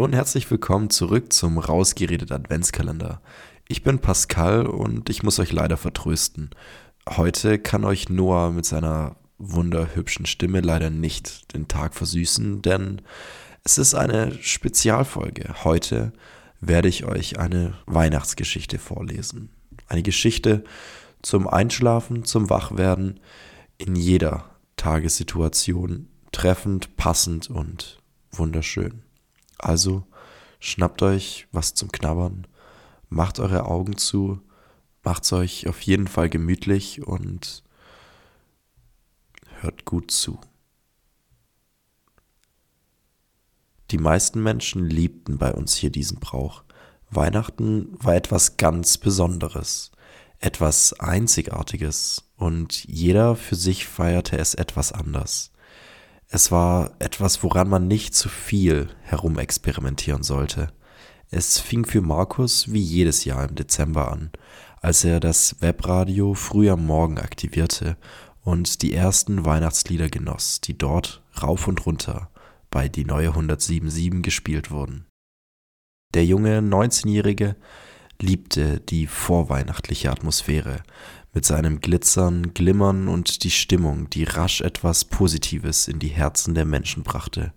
Hallo und herzlich willkommen zurück zum Rausgeredet Adventskalender. Ich bin Pascal und ich muss euch leider vertrösten. Heute kann euch Noah mit seiner wunderhübschen Stimme leider nicht den Tag versüßen, denn es ist eine Spezialfolge. Heute werde ich euch eine Weihnachtsgeschichte vorlesen. Eine Geschichte zum Einschlafen, zum Wachwerden, in jeder Tagessituation treffend, passend und wunderschön. Also schnappt euch was zum Knabbern, macht eure Augen zu, macht es euch auf jeden Fall gemütlich und hört gut zu. Die meisten Menschen liebten bei uns hier diesen Brauch. Weihnachten war etwas ganz Besonderes, etwas Einzigartiges und jeder für sich feierte es etwas anders. Es war etwas, woran man nicht zu viel herumexperimentieren sollte. Es fing für Markus wie jedes Jahr im Dezember an, als er das Webradio früh am Morgen aktivierte und die ersten Weihnachtslieder genoss, die dort rauf und runter bei die neue 1077 gespielt wurden. Der junge 19-Jährige liebte die vorweihnachtliche Atmosphäre mit seinem Glitzern, Glimmern und die Stimmung, die rasch etwas Positives in die Herzen der Menschen brachte.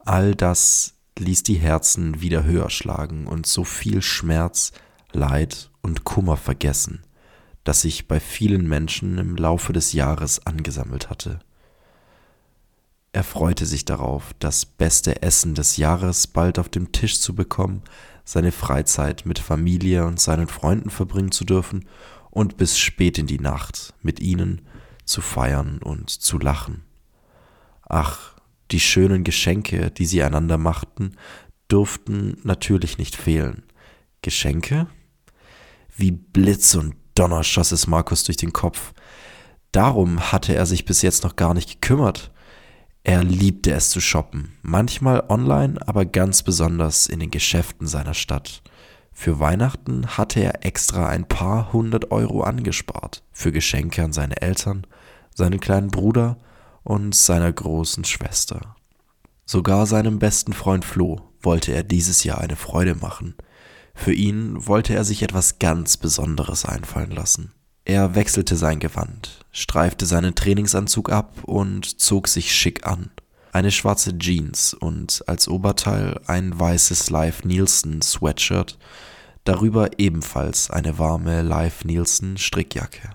All das ließ die Herzen wieder höher schlagen und so viel Schmerz, Leid und Kummer vergessen, das sich bei vielen Menschen im Laufe des Jahres angesammelt hatte. Er freute sich darauf, das beste Essen des Jahres bald auf dem Tisch zu bekommen, seine Freizeit mit Familie und seinen Freunden verbringen zu dürfen und bis spät in die Nacht mit ihnen zu feiern und zu lachen. Ach, die schönen Geschenke, die sie einander machten, durften natürlich nicht fehlen. Geschenke? Wie Blitz und Donner schoss es Markus durch den Kopf. Darum hatte er sich bis jetzt noch gar nicht gekümmert. Er liebte es zu shoppen, manchmal online, aber ganz besonders in den Geschäften seiner Stadt. Für Weihnachten hatte er extra ein paar hundert Euro angespart für Geschenke an seine Eltern, seinen kleinen Bruder und seiner großen Schwester. Sogar seinem besten Freund Flo wollte er dieses Jahr eine Freude machen. Für ihn wollte er sich etwas ganz Besonderes einfallen lassen. Er wechselte sein Gewand, streifte seinen Trainingsanzug ab und zog sich schick an. Eine schwarze Jeans und als Oberteil ein weißes Live Nielsen Sweatshirt, darüber ebenfalls eine warme Live Nielsen Strickjacke.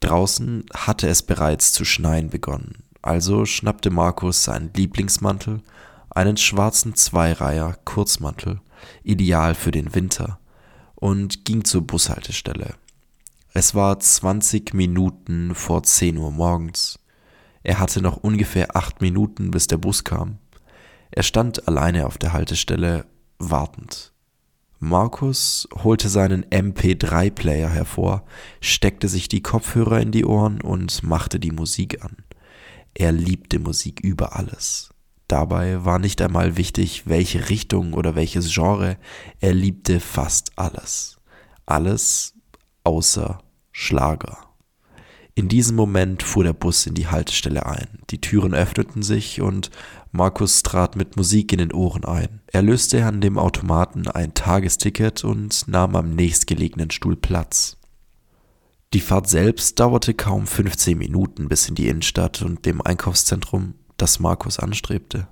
Draußen hatte es bereits zu schneien begonnen, also schnappte Markus seinen Lieblingsmantel, einen schwarzen Zweireiher Kurzmantel, ideal für den Winter, und ging zur Bushaltestelle. Es war 20 Minuten vor 10 Uhr morgens. Er hatte noch ungefähr acht Minuten, bis der Bus kam. Er stand alleine auf der Haltestelle, wartend. Markus holte seinen MP3-Player hervor, steckte sich die Kopfhörer in die Ohren und machte die Musik an. Er liebte Musik über alles. Dabei war nicht einmal wichtig, welche Richtung oder welches Genre, er liebte fast alles. Alles außer Schlager. In diesem Moment fuhr der Bus in die Haltestelle ein. Die Türen öffneten sich und Markus trat mit Musik in den Ohren ein. Er löste an dem Automaten ein Tagesticket und nahm am nächstgelegenen Stuhl Platz. Die Fahrt selbst dauerte kaum 15 Minuten bis in die Innenstadt und dem Einkaufszentrum, das Markus anstrebte.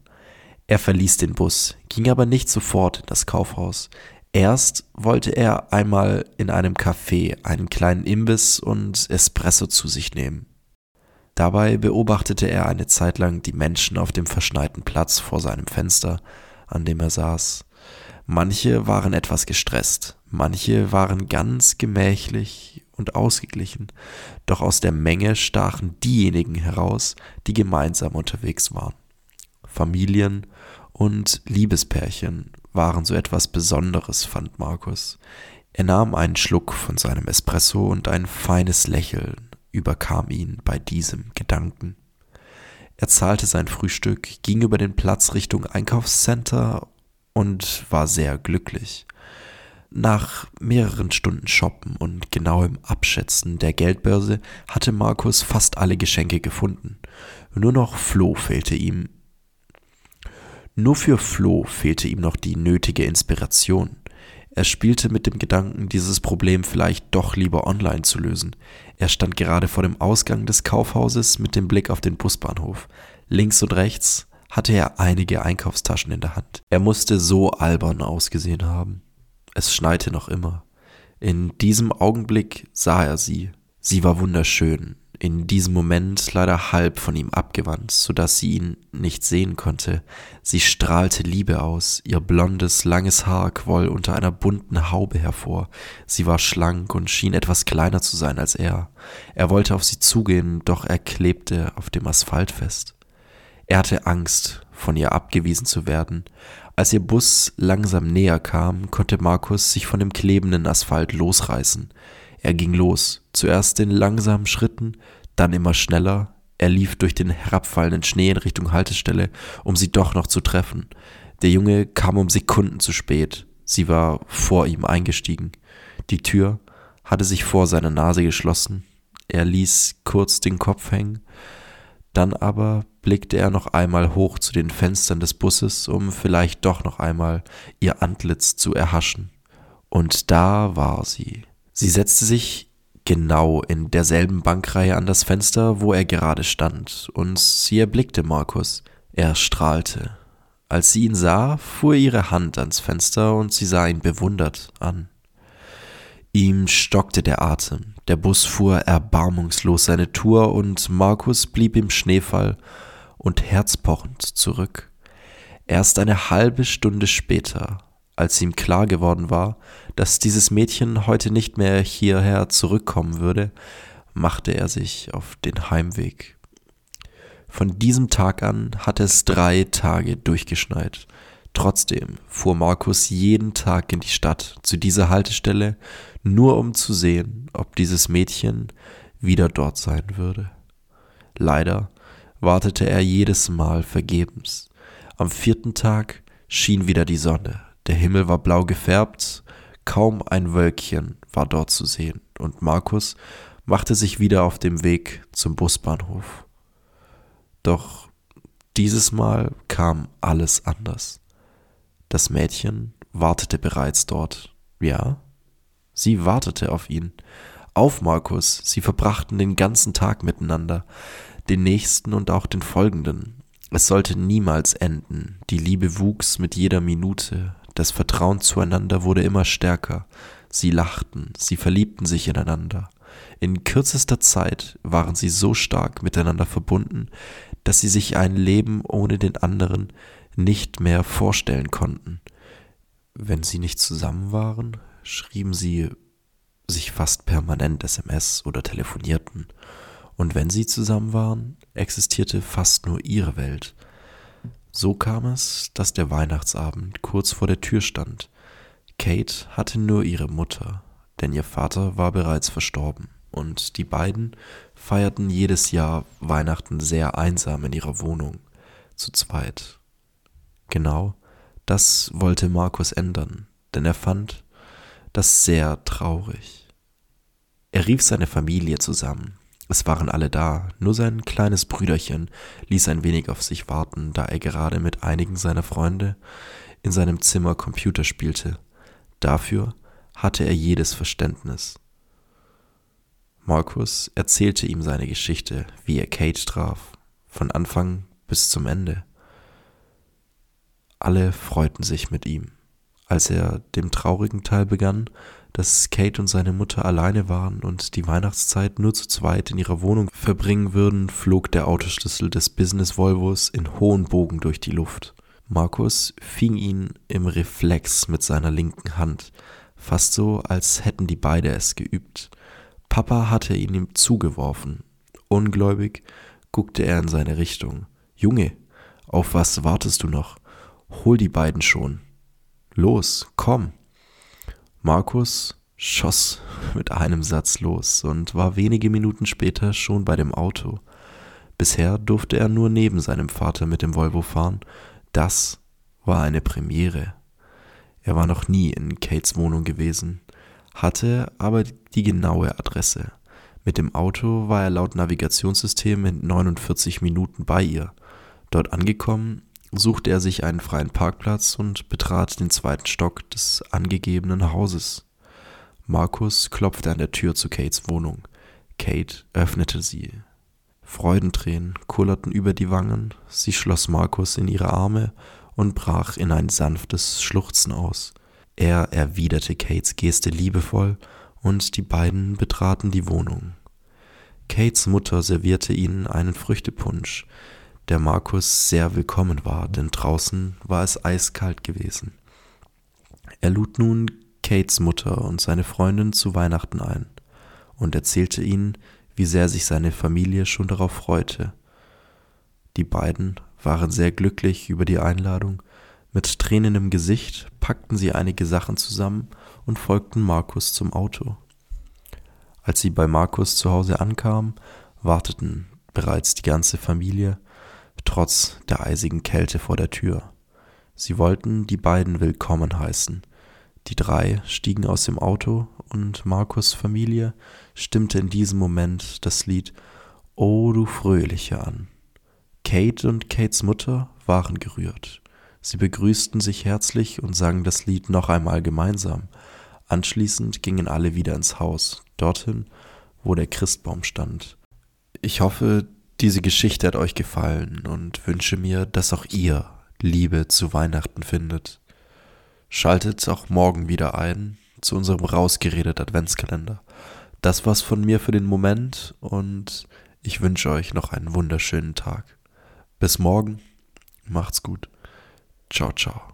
Er verließ den Bus, ging aber nicht sofort in das Kaufhaus. Erst wollte er einmal in einem Café einen kleinen Imbiss und Espresso zu sich nehmen. Dabei beobachtete er eine Zeit lang die Menschen auf dem verschneiten Platz vor seinem Fenster, an dem er saß. Manche waren etwas gestresst, manche waren ganz gemächlich und ausgeglichen, doch aus der Menge stachen diejenigen heraus, die gemeinsam unterwegs waren. Familien und Liebespärchen waren so etwas Besonderes, fand Markus. Er nahm einen Schluck von seinem Espresso und ein feines Lächeln überkam ihn bei diesem Gedanken. Er zahlte sein Frühstück, ging über den Platz Richtung Einkaufscenter und war sehr glücklich. Nach mehreren Stunden Shoppen und genauem Abschätzen der Geldbörse hatte Markus fast alle Geschenke gefunden. Nur noch Flo fehlte ihm Nur für Flo fehlte ihm noch die nötige Inspiration. Er spielte mit dem Gedanken, dieses Problem vielleicht doch lieber online zu lösen. Er stand gerade vor dem Ausgang des Kaufhauses mit dem Blick auf den Busbahnhof. Links und rechts hatte er einige Einkaufstaschen in der Hand. Er musste so albern ausgesehen haben. Es schneite noch immer. In diesem Augenblick sah er sie. Sie war wunderschön, in diesem Moment leider halb von ihm abgewandt, so dass sie ihn nicht sehen konnte. Sie strahlte Liebe aus, ihr blondes, langes Haar quoll unter einer bunten Haube hervor. Sie war schlank und schien etwas kleiner zu sein als er. Er wollte auf sie zugehen, doch er klebte auf dem Asphalt fest. Er hatte Angst, von ihr abgewiesen zu werden. Als ihr Bus langsam näher kam, konnte Markus sich von dem klebenden Asphalt losreißen. Er ging los, zuerst in langsamen Schritten, dann immer schneller. Er lief durch den herabfallenden Schnee in Richtung Haltestelle, um sie doch noch zu treffen. Der Junge kam um Sekunden zu spät. Sie war vor ihm eingestiegen. Die Tür hatte sich vor seiner Nase geschlossen. Er ließ kurz den Kopf hängen. Dann aber blickte er noch einmal hoch zu den Fenstern des Busses, um vielleicht doch noch einmal ihr Antlitz zu erhaschen. Und da war sie. Sie setzte sich genau in derselben Bankreihe an das Fenster, wo er gerade stand, und sie erblickte Markus. Er strahlte. Als sie ihn sah, fuhr ihre Hand ans Fenster und sie sah ihn bewundert an. Ihm stockte der Atem, der Bus fuhr erbarmungslos seine Tour und Markus blieb im Schneefall und herzpochend zurück. Erst eine halbe Stunde später als ihm klar geworden war, dass dieses Mädchen heute nicht mehr hierher zurückkommen würde, machte er sich auf den Heimweg. Von diesem Tag an hatte es drei Tage durchgeschneit. Trotzdem fuhr Markus jeden Tag in die Stadt zu dieser Haltestelle, nur um zu sehen, ob dieses Mädchen wieder dort sein würde. Leider wartete er jedes Mal vergebens. Am vierten Tag schien wieder die Sonne, der Himmel war blau gefärbt, kaum ein Wölkchen war dort zu sehen, und Markus machte sich wieder auf dem Weg zum Busbahnhof. Doch dieses Mal kam alles anders. Das Mädchen wartete bereits dort. Ja, sie wartete auf ihn. Auf Markus, sie verbrachten den ganzen Tag miteinander, den nächsten und auch den folgenden. Es sollte niemals enden. Die Liebe wuchs mit jeder Minute, das Vertrauen zueinander wurde immer stärker. Sie lachten, sie verliebten sich ineinander. In kürzester Zeit waren sie so stark miteinander verbunden, dass sie sich ein Leben ohne den anderen nicht mehr vorstellen konnten. Wenn sie nicht zusammen waren, schrieben sie sich fast permanent SMS oder telefonierten. Und wenn sie zusammen waren, existierte fast nur ihre Welt. So kam es, dass der Weihnachtsabend kurz vor der Tür stand. Kate hatte nur ihre Mutter, denn ihr Vater war bereits verstorben, und die beiden feierten jedes Jahr Weihnachten sehr einsam in ihrer Wohnung, zu zweit. Genau das wollte Markus ändern, denn er fand das sehr traurig. Er rief seine Familie zusammen, es waren alle da, nur sein kleines Brüderchen ließ ein wenig auf sich warten, da er gerade mit einigen seiner Freunde in seinem Zimmer Computer spielte. Dafür hatte er jedes Verständnis. Markus erzählte ihm seine Geschichte, wie er Kate traf, von Anfang bis zum Ende. Alle freuten sich mit ihm. Als er dem traurigen Teil begann, dass Kate und seine Mutter alleine waren und die Weihnachtszeit nur zu zweit in ihrer Wohnung verbringen würden, flog der Autoschlüssel des Business Volvos in hohen Bogen durch die Luft. Markus fing ihn im Reflex mit seiner linken Hand, fast so, als hätten die beide es geübt. Papa hatte ihn ihm zugeworfen. Ungläubig guckte er in seine Richtung. Junge, auf was wartest du noch? Hol die beiden schon. Los, komm. Markus schoss mit einem Satz los und war wenige Minuten später schon bei dem Auto. Bisher durfte er nur neben seinem Vater mit dem Volvo fahren. Das war eine Premiere. Er war noch nie in Kates Wohnung gewesen, hatte aber die genaue Adresse. Mit dem Auto war er laut Navigationssystem in 49 Minuten bei ihr. Dort angekommen suchte er sich einen freien Parkplatz und betrat den zweiten Stock des angegebenen Hauses. Markus klopfte an der Tür zu Kates Wohnung. Kate öffnete sie. Freudentränen kullerten über die Wangen, sie schloss Markus in ihre Arme und brach in ein sanftes Schluchzen aus. Er erwiderte Kates Geste liebevoll, und die beiden betraten die Wohnung. Kates Mutter servierte ihnen einen Früchtepunsch, der Markus sehr willkommen war, denn draußen war es eiskalt gewesen. Er lud nun Kates Mutter und seine Freundin zu Weihnachten ein und erzählte ihnen, wie sehr sich seine Familie schon darauf freute. Die beiden waren sehr glücklich über die Einladung. Mit Tränen im Gesicht packten sie einige Sachen zusammen und folgten Markus zum Auto. Als sie bei Markus zu Hause ankamen, warteten bereits die ganze Familie, trotz der eisigen Kälte vor der Tür. Sie wollten die beiden willkommen heißen. Die drei stiegen aus dem Auto und Markus Familie stimmte in diesem Moment das Lied O du Fröhliche an. Kate und Kates Mutter waren gerührt. Sie begrüßten sich herzlich und sangen das Lied noch einmal gemeinsam. Anschließend gingen alle wieder ins Haus, dorthin, wo der Christbaum stand. Ich hoffe, diese Geschichte hat euch gefallen und wünsche mir, dass auch ihr Liebe zu Weihnachten findet. Schaltet auch morgen wieder ein zu unserem rausgeredet Adventskalender. Das war's von mir für den Moment und ich wünsche euch noch einen wunderschönen Tag. Bis morgen, macht's gut. Ciao, ciao.